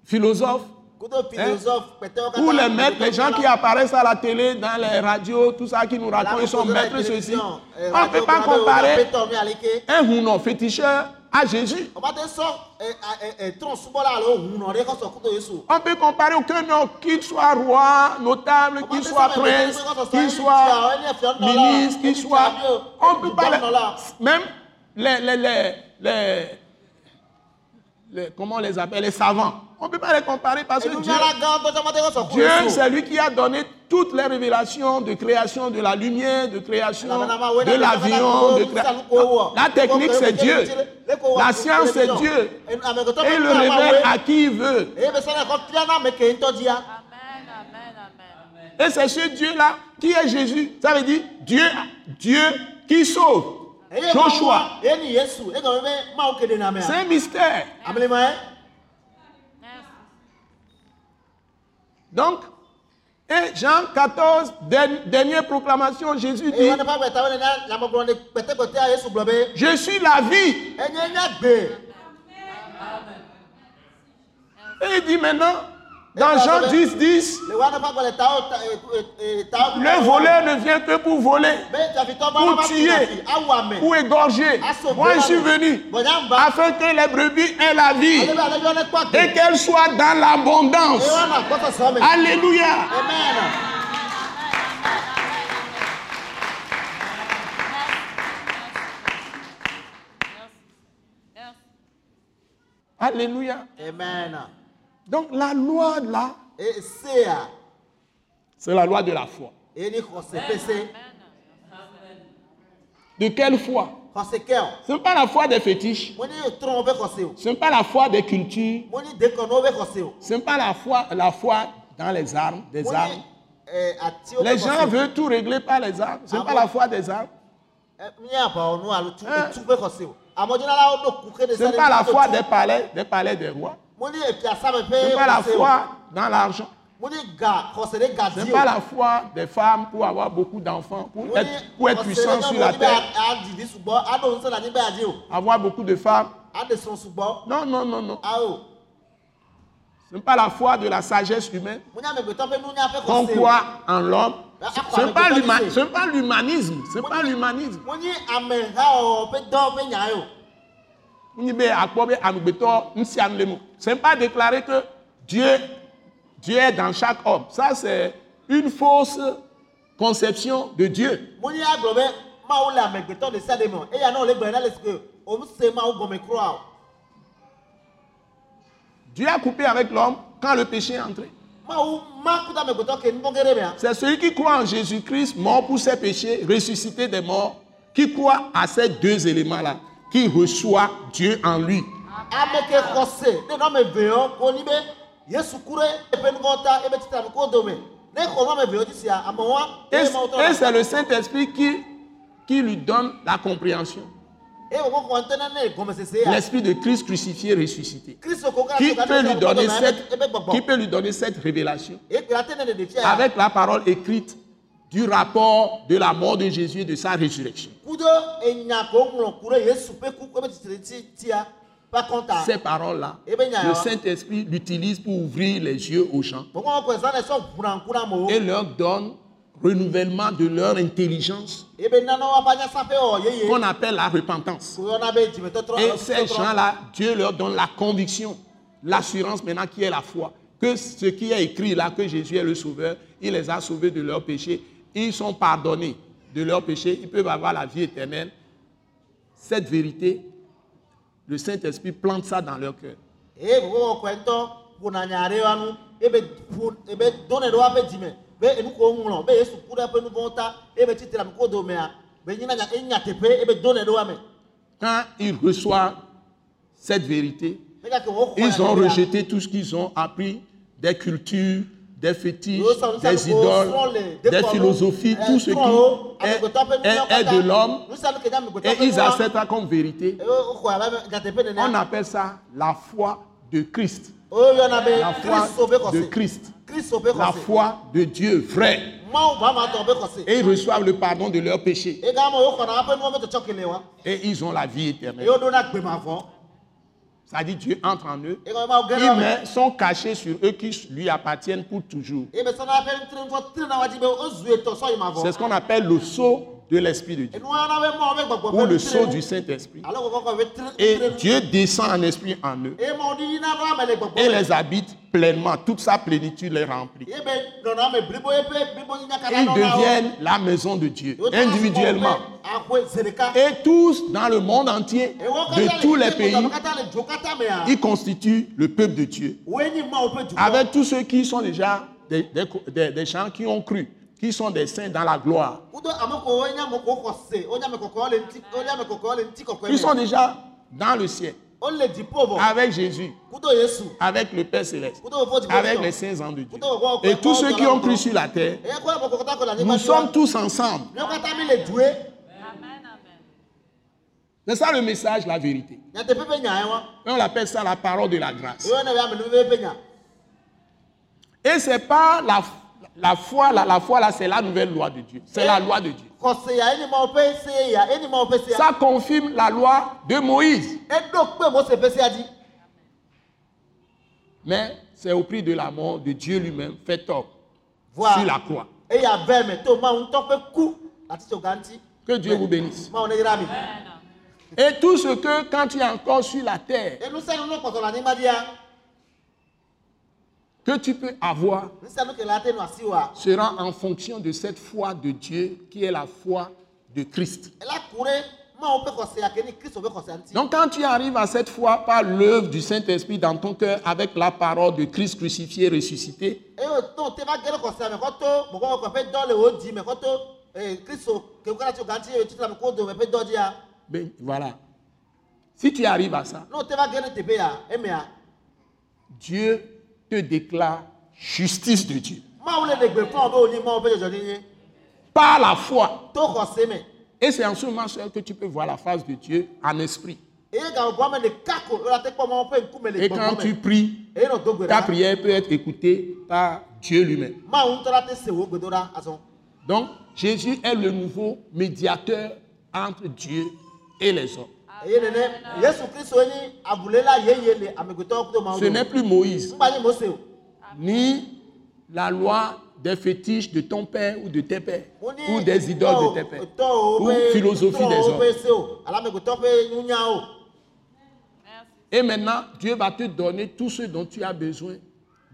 Speaker 2: philosophes,
Speaker 3: Katã.
Speaker 2: ou les maîtres, les gens qui apparaissent à la télé, dans les radios, tout ça qui nous racontent, ils sont maîtres ceci. On ne peut pas comparer un Hunon féticheur à Jésus. On peut comparer aucun homme, qu'il soit roi, notable, qu'il soit prince, qu'il soit ministre, qu'il soit... On peut pas Même les, les, les, les, les- Comment on les appelle Les savants. On ne peut pas les comparer parce que Dieu, c'est lui qui a donné toutes les révélations de création de la lumière, de création de l'avion, de. La technique c'est Dieu. La science c'est Dieu. Et il le révèle à qui il veut.
Speaker 3: dia
Speaker 2: Et c'est ce Dieu-là qui est Jésus. Ça veut dire Dieu, Dieu qui sauve.
Speaker 3: eye
Speaker 2: Joshua.
Speaker 3: e mɛ
Speaker 2: C'est un mystère. Donc, et Jean 14, der- dernière proclamation, Jésus dit, je suis la vie. Et il dit maintenant, dans Jean 10, 10,
Speaker 3: le wani pa gbɔle tawo ta e e tawo.
Speaker 2: le voleur ne vient que pour voler, pour tuer, pour égorger. Moi, je suis venu afin que les brebis aient la vie et qu'elles soient dans l'abondance. Alléluia.
Speaker 3: amen
Speaker 2: Alléluia.
Speaker 3: amen
Speaker 2: Donc la loi là, c'est la loi de la foi. De quelle foi? Ce n'est pas la foi des fétiches. Ce n'est pas la foi des cultures. Ce n'est pas la foi, la foi dans les armes, des armes.
Speaker 3: bɛ
Speaker 2: Les gens veulent tout régler par les armes. Ce n'est
Speaker 3: Ah
Speaker 2: pas la foi des armes.
Speaker 3: àlùtù
Speaker 2: Hein? Ce n'est pas la foi des palais, des palais des rois. Ce n'est pas la foi dans l'argent. Ce n'est pas la foi des femmes pour avoir beaucoup d'enfants, pour être, pour être
Speaker 3: xɔse
Speaker 2: puissant sur la terre,
Speaker 3: bɛ adidi sugbɔ ado ŋusẽ la ni bɛ adi o
Speaker 2: avoir beaucoup de femmes. Non, non, non, non.
Speaker 3: awo
Speaker 2: Ce n'est pas la foi de la sagesse humaine. qu'on croit en l'homme. Ce n'est pas l'humanisme. Ce n'est pas l'humanisme.
Speaker 3: Mo ni ameha ɔwɔ pe dɔ pe nya ye o
Speaker 2: Ni be akpɔ be amegbetɔ ŋusia nu le mu. Ce n'est pas déclarer que Dieu, Dieu est dans chaque homme. Ça, c'est une fausse conception de Dieu. Dieu a coupé avec l'homme quand le péché est entré. C'est celui qui croit en Jésus-Christ, mort pour ses péchés, ressuscité des morts, qui croit à ces deux éléments-là, qui reçoit Dieu en lui. Et, c'est le Saint-Esprit qui, qui lui donne la compréhension. L'Esprit de Christ crucifié, ressuscité. Qui peut, lui donner cette, qui peut lui donner cette révélation? Avec la parole écrite du rapport de la mort de Jésus et de sa résurrection.
Speaker 3: akɔnta
Speaker 2: Ces paroles-là,
Speaker 3: Eh ben,
Speaker 2: le Saint-Esprit l'utilise pour ouvrir les yeux aux gens et leur donne renouvellement de leur intelligence qu'on appelle la repentance. Et ces gens-là, Dieu leur donne la conviction, l'assurance maintenant qui est la foi. Que ce qui est écrit là, que Jésus est le Sauveur, il les a sauvés de leurs péchés, ils sont pardonnés de leurs péchés, ils peuvent avoir la vie éternelle. Cette vérité, le Saint-Esprit plante ça dans leur cœur. Quand ils reçoivent cette vérité, ils ont
Speaker 3: ɖea,
Speaker 2: rejeté tout ce qu'ils ont appris des cultures, des fétiches, des idoles, des philosophies,
Speaker 3: euh,
Speaker 2: tout ce qui est, est- de l'homme et ils acceptent ça comme vérité.
Speaker 3: woxɔ ya be nyateƒe
Speaker 2: On appelle ça la foi de Christ. La foi de Christ. La foi de Dieu vrai. Et ils reçoivent le pardon de leurs péchés. Et ils ont la vie éternelle. Ça dit Dieu entre en eux. Il met son cachet sur eux qui lui appartiennent pour toujours.
Speaker 3: eye be sɔna ƒe ŋutinifɔ tri na wa dzi be wozu etɔ sɔ yi mavɔ
Speaker 2: C'est ce qu'on appelle le sceau de l'Esprit de Dieu ou le sceau du Saint-Esprit. Et. Dieu descend en esprit en eux et les habite pleinement. Toute sa plénitude les remplit. ils deviennent la maison de Dieu individuellement. Et tous dans le monde entier, de tous les pays,
Speaker 3: mea.
Speaker 2: ils constituent le peuple de Dieu. Avec tous ceux qui sont déjà des, des- des- des gens qui ont cru, qui sont des saints dans la gloire. Ils sont déjà dans le ciel avec Jésus, avec le Père Céleste, avec les saints anges de Dieu. Et tous ceux qui ont cru sur la terre, nous sommes tous ensemble. C'est ça le message, la vérité.
Speaker 3: Wa.
Speaker 2: Et on appelle ça la parole de la grâce. Et c'est pas la, la foi, là, la foi là, c'est la nouvelle loi de Dieu. C'est la loi de Dieu. Ça confirme la loi de Moïse. Mais c'est au prix de la mort de Dieu lui-même fait homme
Speaker 3: Voa
Speaker 2: sur la croix. Que Dieu vous bénisse. Et tout ce que quand tu es encore sur la terre, que tu peux avoir sera en fonction de cette foi de Dieu qui est la foi de Christ. Donc quand tu arrives à cette foi par l'œuvre du Saint-Esprit dans ton cœur avec la parole de Christ crucifié, ressuscité,
Speaker 3: dzia.
Speaker 2: ben voilà. Si tu arrives à ça,
Speaker 3: teƒe ya emea
Speaker 2: Dieu te déclare justice de Dieu. Par la foi. Et c'est en ce moment seul que tu peux voir la face de Dieu en esprit. Et quand tu pries, ta prière peut être écoutée par Dieu lui-même. Donc, Jésus est le nouveau médiateur entre Dieu et les hommes. Ce n'est plus Moïse, ni la loi des fétiches de ton père ou de tes pères, ou des idoles de tes pères, ou philosophie des hommes. Et maintenant, Dieu va te donner tout ce dont tu as besoin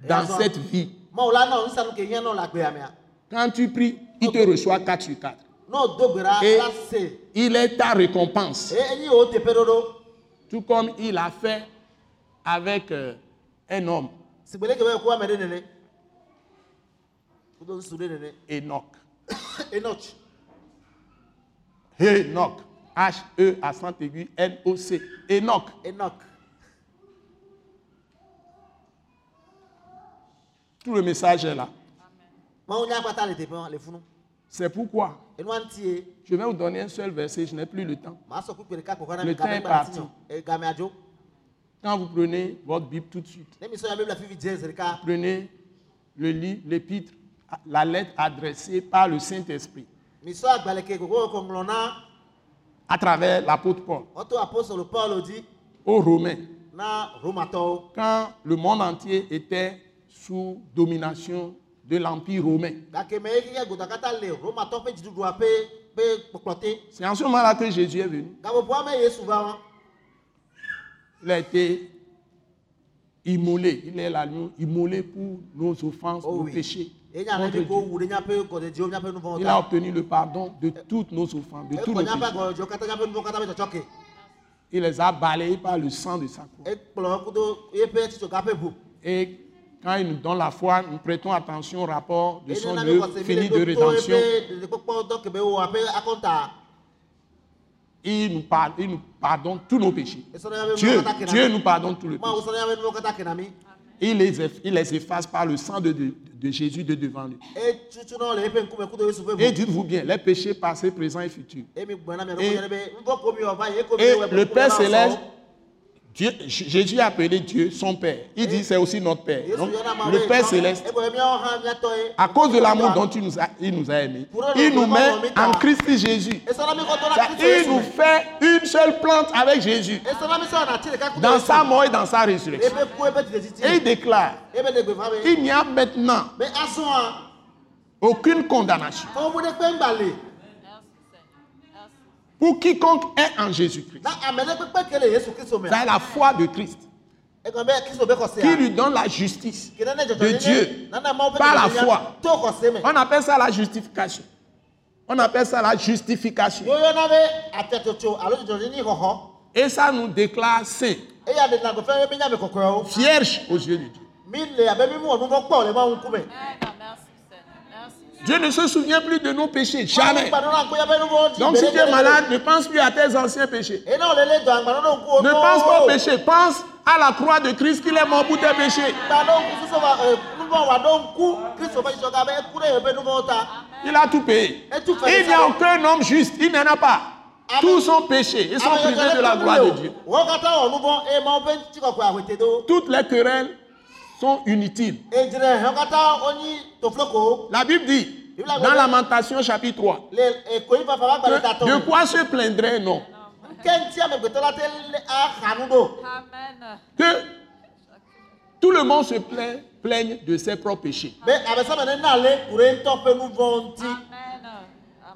Speaker 2: dans cette vie. Quand tu pries, il te reçoit 4 sur 4.
Speaker 3: N'o do gbe ɖa
Speaker 2: Et
Speaker 3: la se.
Speaker 2: Il est ta récompense. Tout comme il a fait avec euh, un homme. Enoch.
Speaker 3: Enoch.
Speaker 2: Enoch. H-E accent aigu N-O-C. Enoch.
Speaker 3: Enoch.
Speaker 2: Tout le message est là. C'est pourquoi je vais vous donner un seul verset, je n'ai plus le temps. Le temps est parti. Quand vous prenez votre Bible tout de suite, prenez le livre, l'épître, la lettre adressée par le Saint-Esprit. À travers l'apôtre Paul. Aux Romains. Quand le monde entier était sous domination de l'Empire romain. C'est en ce moment-là que Jésus est venu. Il a été immolé. Il est l'agneau immolé pour nos offenses,
Speaker 3: Oh
Speaker 2: nos
Speaker 3: oui.
Speaker 2: péchés. Il a obtenu le pardon de toutes nos offenses, de tous nos péchés. Il les a balayés par le sang de sa croix. Et quand il nous donne la foi, nous prêtons attention au rapport de son œuvre finie
Speaker 3: le
Speaker 2: de rédemption. Il nous, pardonne, il nous pardonne tous nos péchés. Dieu, Dieu nous pardonne tous les péchés. Il les, eff- il les efface par le sang de, de- de Jésus de devant lui. Et dites-vous bien, les péchés passés, présents et futurs. Et- le Père céleste. Dieu, Jésus a appelé Dieu son Père. Il dit c'est aussi notre Père. Donc, le Père céleste,
Speaker 3: ye.
Speaker 2: à cause de l'amour dont il nous a, il nous a aimés, il nous met en Christ Jésus. Il nous fait une seule plante avec Jésus. Dans sa mort et dans sa résurrection. Et il déclare qu'il n'y a maintenant aucune condamnation Pour quiconque est en Jésus-Christ. C'est la foi de Christ qui lui donne la justice. de Dieu. Par la foi. On appelle ça la justification. On appelle ça la justification. Et ça nous déclare saints, vierges aux yeux de Dieu. Dieu ne se souvient plus de nos péchés, jamais. Donc si tu es malade, ne pense plus à tes anciens péchés. Ne pense pas
Speaker 3: wo.
Speaker 2: au péché, pense à la croix de Christ qu'il est mort pour tes péchés.
Speaker 3: Ta
Speaker 2: Il a tout payé. Il n'y a aucun homme juste, il n'en a pas. Tous sont péchés et sont privés de la gloire de Dieu.
Speaker 3: do.
Speaker 2: Toutes les querelles sont inutiles. La Bible dit, dans Lamentation chapitre 3,
Speaker 3: Le ekoyi fafa va gbalẽ
Speaker 2: que
Speaker 3: tatɔ
Speaker 2: de quoi se plaindrait
Speaker 3: ɖo.
Speaker 2: Que tout le monde se plaint, plaigne de ses propres péchés.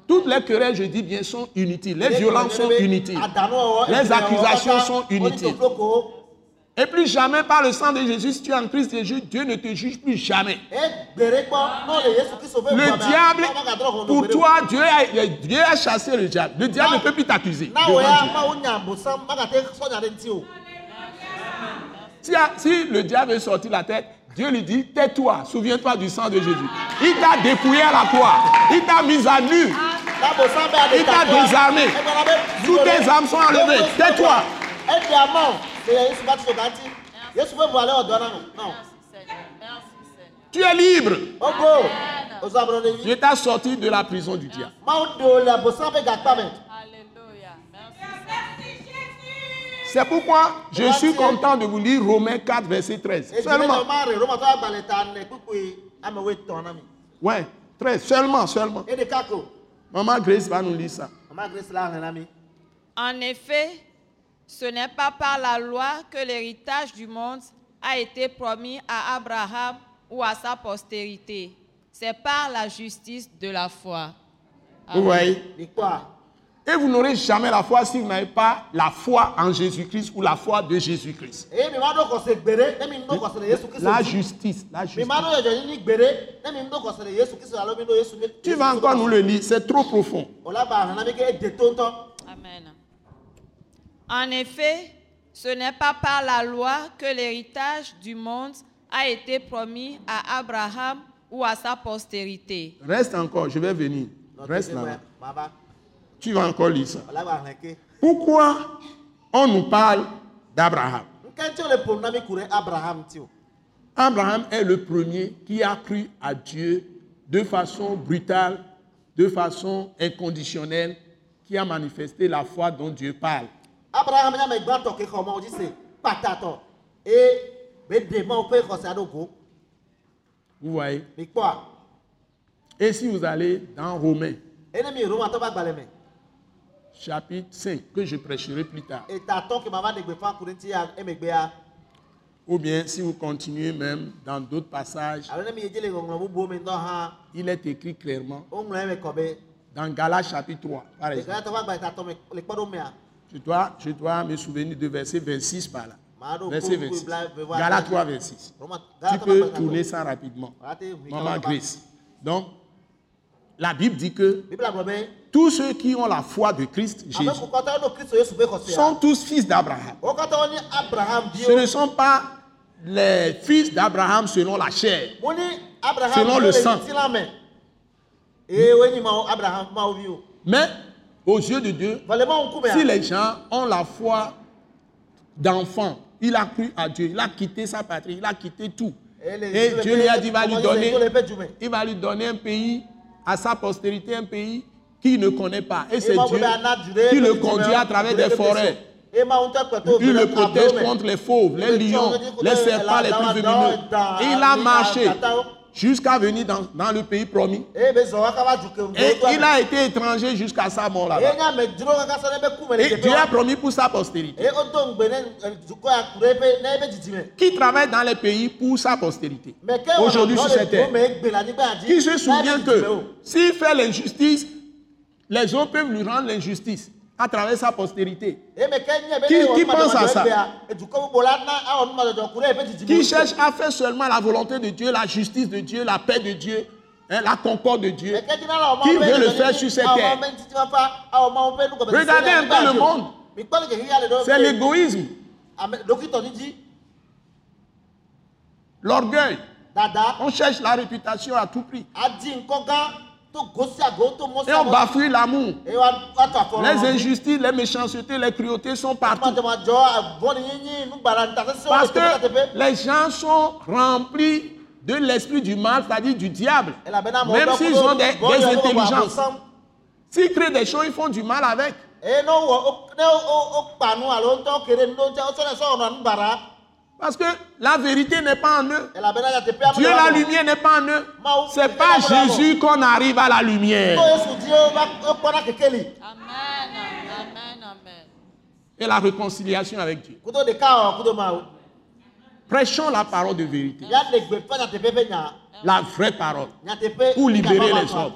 Speaker 2: Toutes les querelles, je dis bien, sont inutiles. Les violences sont inutiles. Les accusations sont inutiles. Et plus jamais par le sang de Jésus, si tu es en Christ Jésus, Dieu ne te juge plus jamais.
Speaker 3: Le
Speaker 2: diable, pour toi, Dieu a, Dieu a chassé le diable. Le diable ne peut plus t'accuser.
Speaker 3: Na
Speaker 2: devant
Speaker 3: wò ya
Speaker 2: Dieu.
Speaker 3: mawo nya bosam magate sɔnya ɖe ŋuti o.
Speaker 2: Si, si le diable veut sortir la tête, Dieu lui dit, tais-toi, souviens-toi du sang de Jésus. Il t'a dépouillé à la croix. Il t'a mis à nu.
Speaker 3: Na bosam be aɖe
Speaker 2: Il t'a désarmé.
Speaker 3: egblɔna be,
Speaker 2: Toutes tes âmes sont enlevées. Tais-toi.
Speaker 3: Na me. Non.
Speaker 2: Tu es libre.
Speaker 3: Ogo. Ozo ablɔ ɖevi.
Speaker 2: Dieu t'a sorti de la prison du diable. C'est pourquoi je suis content de vous lire Romains 4, verset 13.
Speaker 3: Edi ne
Speaker 2: Seulement. Ouais, 13. Seulement, seulement. Maman Grace va nous lire ça.
Speaker 3: La.
Speaker 5: En effet, ce n'est pas par la loi que l'héritage du monde a été promis à Abraham ou à sa postérité. C'est par la justice de la foi.
Speaker 2: Vous voyez
Speaker 3: Mi kpɔa.
Speaker 2: Et vous n'aurez jamais la foi si vous n'avez pas la foi en Jésus-Christ ou la foi de Jésus-Christ.
Speaker 3: Kristo
Speaker 2: La justice, la justice. Tu vas encore nous le lire, c'est trop profond.
Speaker 3: O la ba hlẽ na mi ke ede to ŋutɔ.
Speaker 5: Amen. En effet, ce n'est pas par la loi que l'héritage du monde a été promis à Abraham ou à sa postérité.
Speaker 2: Reste encore, je vais venir. Reste là. Tu vas encore lire ça. Pourquoi on nous parle d'Abraham?
Speaker 3: Abraham
Speaker 2: est le premier qui a cru à Dieu de façon brutale, de façon inconditionnelle, qui a manifesté la foi dont Dieu parle.
Speaker 3: Abraham nye amegbãtɔ ke xɔ Mawu dzi se kpatatɔ eye be ɖe Mawu ƒe xɔse aɖo go.
Speaker 2: Vous voyez
Speaker 3: Mi kpɔa.
Speaker 2: Et si vous allez dans Romains,
Speaker 3: Eye ne mi yi Romatɔ ƒe agbalẽ me.
Speaker 2: chapitre 5, que je prêcherai plus tard,
Speaker 3: Etatɔ ke ma va ɖe gbeƒã ku ɖe ŋuti ya emegbea.
Speaker 2: ou bien si vous continuez même dans d'autres passages,
Speaker 3: ne le me hã
Speaker 2: il est écrit clairement
Speaker 3: be
Speaker 2: dans Galates chapitre 3, par exemple. Je dois, je dois me souvenir de verset 26 par là. Verset
Speaker 3: kuku
Speaker 2: 26.
Speaker 3: bla- bla-
Speaker 2: Galates 3, 26.
Speaker 3: Roma-
Speaker 2: Tu
Speaker 3: Galate ƒe
Speaker 2: peux tourner ça rapidement. Maman Grace. Donc, la Bible dit que tous ceux qui ont la foi de Christ Jésus sont tous fils d'Abraham. Ce ne sont pas les fils d'Abraham selon la chair. Selon le sang. Mais aux yeux de Dieu,
Speaker 3: ŋkumea
Speaker 2: si les gens ont la foi d'enfant, il a cru à Dieu, il a quitté sa patrie, il a quitté tout. Et Dieu lui a dit, va lui donner, il va lui donner un pays à sa postérité, un pays qu'il ne connaît pas. Et c'est Dieu qui le conduit à travers des forêts. Il le protège contre les fauves, les lions, les serpents les plus venimeux. Il a marché jusqu'à venir dans, dans le pays promis.
Speaker 3: ke
Speaker 2: Et il a été étranger jusqu'à sa mort là-bas.
Speaker 3: le
Speaker 2: Et Dieu a promis pour sa postérité.
Speaker 3: eh,
Speaker 2: Qui travaille dans les pays pour sa postérité. Aujourd'hui sur cette terre.
Speaker 3: dzi
Speaker 2: Qui se souvient que
Speaker 3: o.
Speaker 2: s'il fait l'injustice, les autres peuvent lui rendre l'injustice. À travers sa postérité, Qui- pense à ça? qui cherche à faire seulement la volonté de Dieu, la justice de Dieu, la paix de Dieu, hein, la concorde de Dieu. Qui veut le faire sur cette terre? Regardez un peu le monde. C'est l'égoïsme, l'orgueil. On cherche la réputation à tout prix. Et on bafouille l'amour. Les injustices, les méchancetés, les cruautés sont partout. Parce que les gens sont remplis de l'esprit du mal, c'est-à-dire du diable. Même s'ils ont des, des intelligences. S'ils créent des choses, ils font du mal avec. Parce que la vérité n'est pas en eux. Dieu, la lumière n'est pas en eux. C'est pas Jésus qu'on arrive à la lumière.
Speaker 5: Amen. Amen. Amen.
Speaker 2: Et la réconciliation avec Dieu. Prêchons la parole de vérité. La vraie parole. Pour libérer les hommes.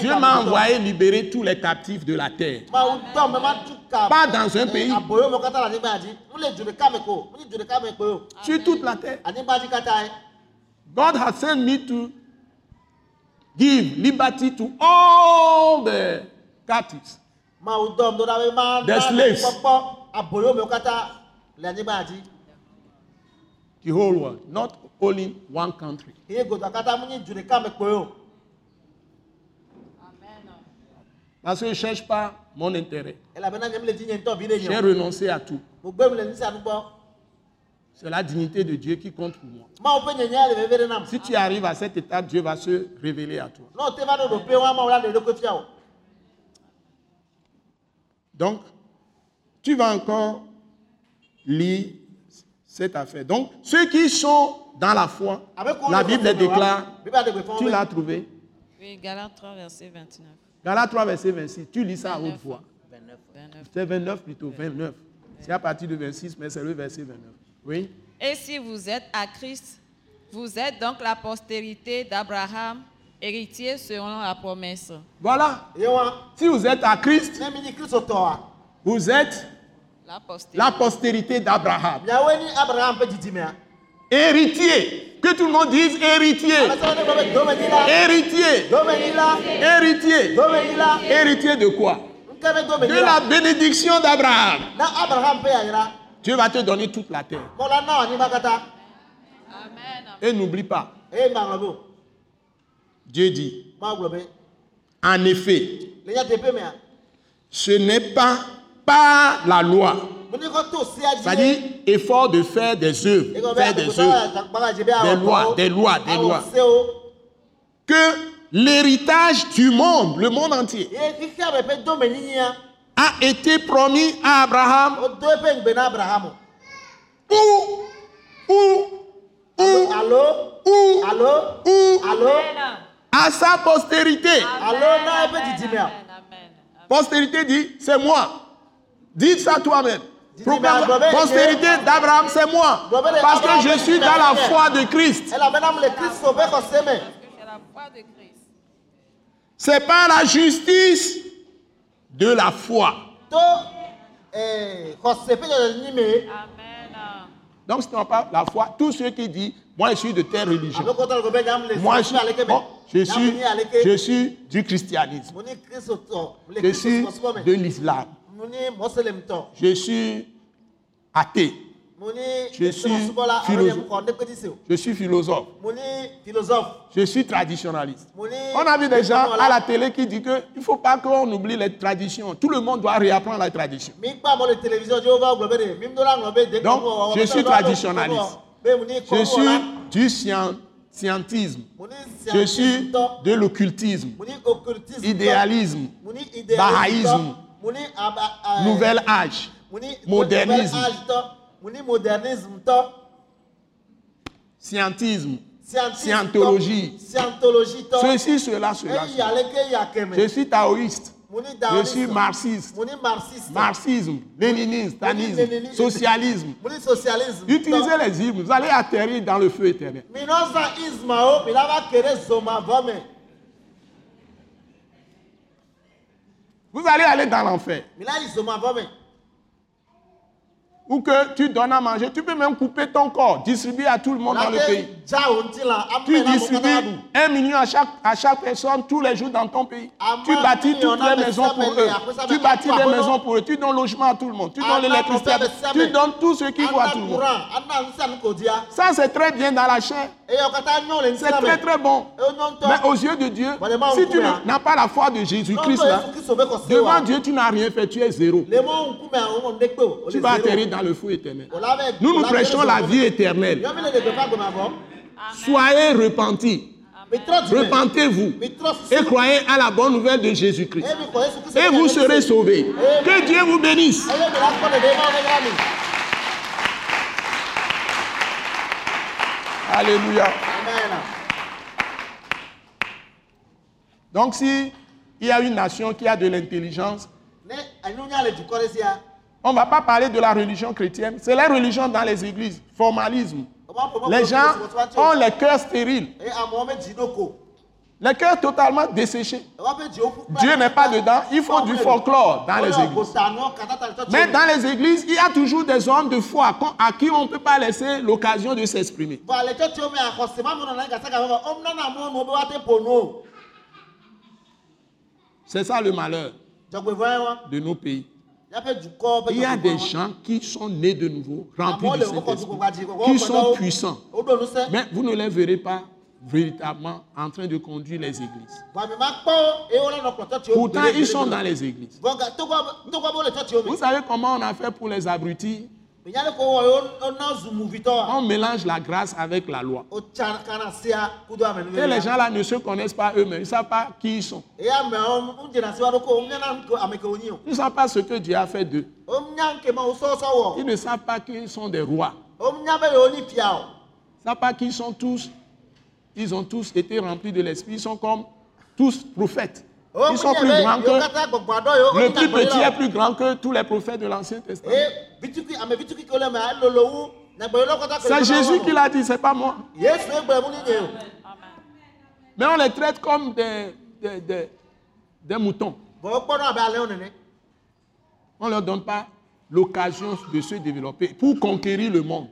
Speaker 2: Dieu m'a envoyé libérer tous les captifs de la terre.
Speaker 3: Ka
Speaker 2: Pas dans un pays.
Speaker 3: o
Speaker 2: Sur toute la terre.
Speaker 3: ye
Speaker 2: God has sent me to give liberty to all the captives. The slaves. The whole world, not only one country.
Speaker 3: eye godoa katã mu nyi dzo ɖeka me kpe o
Speaker 2: Parce que je ne cherche pas mon intérêt. J'ai renoncé à tout. C'est la dignité de Dieu qui compte pour moi. Si tu arrives à cette étape, Dieu va se révéler à toi. Donc, tu vas encore lire cette affaire. Donc, ceux qui sont dans la foi, la Bible les déclare,
Speaker 3: fɔ
Speaker 2: tu l'as trouvé.
Speaker 5: Oui, Galates 3, verset 29.
Speaker 2: Galates 3, verset 26. Tu lis ça à haute
Speaker 5: 29.
Speaker 2: voix.
Speaker 5: 29.
Speaker 2: C'est 29 plutôt, 29. C'est à partir de 26, mais c'est le verset 29. Oui?
Speaker 5: Et si vous êtes à Christ, vous êtes donc la postérité d'Abraham, héritier selon la promesse.
Speaker 2: Voilà. Si vous êtes à Christ, vous êtes
Speaker 5: La postérité.
Speaker 2: postérité d'Abraham. Héritier. Que tout le monde dise héritier. Héritier. Héritier. Héritier de quoi? De la bénédiction d'Abraham. Dieu va te donner toute la terre. Et n'oublie pas, Dieu dit, en effet,
Speaker 3: mea
Speaker 2: ce n'est pas par la loi, c'est-à-dire effort de faire des œuvres, faire des œuvres, lois, des lois, des lois. que l'héritage du monde, le monde entier, a été promis à Abraham. Ou, ou, ou,
Speaker 3: alo
Speaker 2: ou,
Speaker 3: alo
Speaker 2: ou
Speaker 3: alo
Speaker 2: à sa postérité.
Speaker 5: Amen. Amen.
Speaker 2: Postérité dit, c'est moi. Dis ça toi-même. Proclame-
Speaker 3: Dieu-
Speaker 2: d'Abraham, c'est moi. Parce que je suis dans la foi de Christ.
Speaker 5: C'est la foi de Christ.
Speaker 2: C'est par la justice de la foi.
Speaker 3: eh.
Speaker 2: Donc, ce n'est pas la foi. Tous ceux qui disent, moi je suis de telle religion. Moi je
Speaker 3: si
Speaker 2: suis, bon, je suis, je suis du christianisme. Je suis de l'islam. Je suis athée. Je suis philosophe. Je suis philosophe. Je suis traditionnaliste. On a vu des gens à la télé qui disent qu'il ne faut pas qu'on oublie les traditions. Tout le monde doit réapprendre la tradition. Donc, je suis traditionnaliste. Je suis du scien- scientisme. Je suis de l'occultisme, idéalisme bahaïsme,
Speaker 3: a-
Speaker 2: nouvel âge,
Speaker 3: mo ni
Speaker 2: modernisme. scientisme, Scientologie. ceci, cela, cela. Je suis taoïste. Je suis marxiste. Marxisme, léninisme, socialisme. Utilisez les hymnes, vous allez atterrir dans le feu éternel.
Speaker 3: mi nɔ zan isma o mi la va kere zoma vɔ me
Speaker 2: Vous allez aller dans l'enfer. Ou que tu donnes à manger. Tu peux même couper ton corps, distribuer à tout le monde dans le pays. Tu distribues un million à chaque, à chaque personne tous les jours dans ton pays. Tu bâtis toutes les maisons pour eux. Tu bâtis des maisons pour eux. Tu donnes logement à tout le monde. Tu donnes l'électricité. Tu donnes tout ce qu'il faut à tout le monde. Ça, c'est très bien dans la chair. C'est très très bon. Mais aux yeux de Dieu, si tu
Speaker 3: là.
Speaker 2: n'as pas la foi de Jésus-Christ, devant
Speaker 3: wa
Speaker 2: Dieu, tu n'as rien fait, tu es zéro. Tu vas atterrir dans le feu éternel. Nous, nous prêchons la vie éternelle. Soyez repentis. Repentez-vous et croyez à la bonne nouvelle de Jésus-Christ. Et vous serez sauvés. Que Dieu vous bénisse. Alléluia.
Speaker 3: amen
Speaker 2: Donc, si il y a une nation qui a de l'intelligence, on ne va pas parler de la religion chrétienne. C'est la religion dans les églises. Formalisme. Les gens ont les cœurs stériles, les cœurs totalement desséchés. Dieu n'est pas dedans. Il faut du folklore dans les églises. Mais dans les églises, il y a toujours des hommes de foi à qui on ne peut pas laisser l'occasion de s'exprimer. C'est ça le malheur de nos pays. Il y a des gens qui sont nés de nouveau, remplis
Speaker 3: kɔkɔ
Speaker 2: qui sont puissants. Mais vous ne les verrez pas véritablement en train de conduire les églises. Pourtant, ils sont dans les églises. Vous savez comment on a fait pour les abrutis On mélange la grâce avec la loi. Et les gens là ne se connaissent pas eux-mêmes. Ils ne savent pas qui ils sont. Ils ne savent pas ce que Dieu a fait d'eux. Ils ne savent pas qu'ils sont des rois. Ils ne savent pas qu'ils sont tous, ils ont tous été remplis de l'Esprit. Ils sont comme tous prophètes. Ils sont plus grands que... Le plus petit est plus grand que tous les prophètes de l'Ancien Testament.
Speaker 3: katã ke
Speaker 2: C'est Jésus
Speaker 3: wɔ
Speaker 2: qui l'a dit, c'est pas moi.
Speaker 3: o
Speaker 2: Mais on les traite comme des, des, des- des moutons. On ne leur donne pas l'occasion de se développer pour conquérir le monde.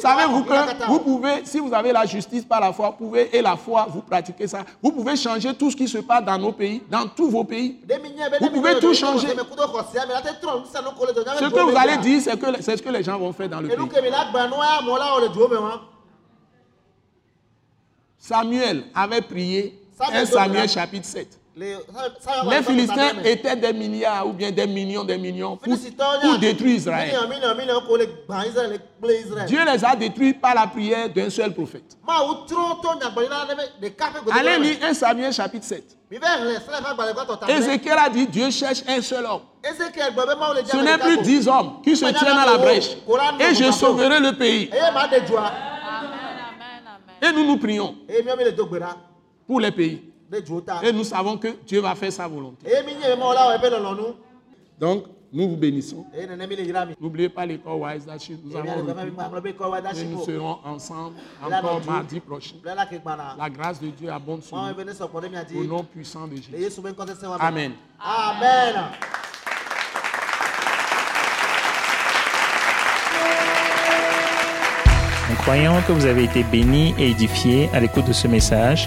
Speaker 2: Savez-vous que vous pouvez, si vous avez la justice par la foi, vous pouvez, et la foi, vous pratiquez ça, vous pouvez changer tout ce qui se passe dans nos pays, dans tous vos pays. Vous pouvez tout changer. Ce que vous allez dire, c'est que c'est ce que les gens vont faire dans le pays.
Speaker 3: duwo me wa
Speaker 2: Samuel avait prié,
Speaker 3: Samuel
Speaker 2: 1 Samuel chapitre 7. Les Philistins étaient des milliards ou bien des millions, des millions pour, pour détruire Israël. Dieu les a détruits par la prière d'un seul prophète. Allez lire 1 Samuel chapitre 7.
Speaker 3: mi bɛ hlẽ srɛ ƒe agbalẽ gbãtɔ ta
Speaker 2: Ézéchiel a dit Dieu cherche un seul homme. Ce n'est plus dix hommes qui se tiennent à la brèche. Et je sauverai le pays. Et nous nous prions pour les pays. Et nous savons que Dieu va faire sa volonté. Donc, nous vous bénissons. N'oubliez pas l'école Wise. Nous avons nous serons ensemble encore mardi prochain.
Speaker 3: la
Speaker 2: grâce de Dieu abonde sur nous. Au nom puissant de Jésus. Amen.
Speaker 3: amen
Speaker 4: Nous croyons que vous avez été bénis et édifiés à l'écoute de ce message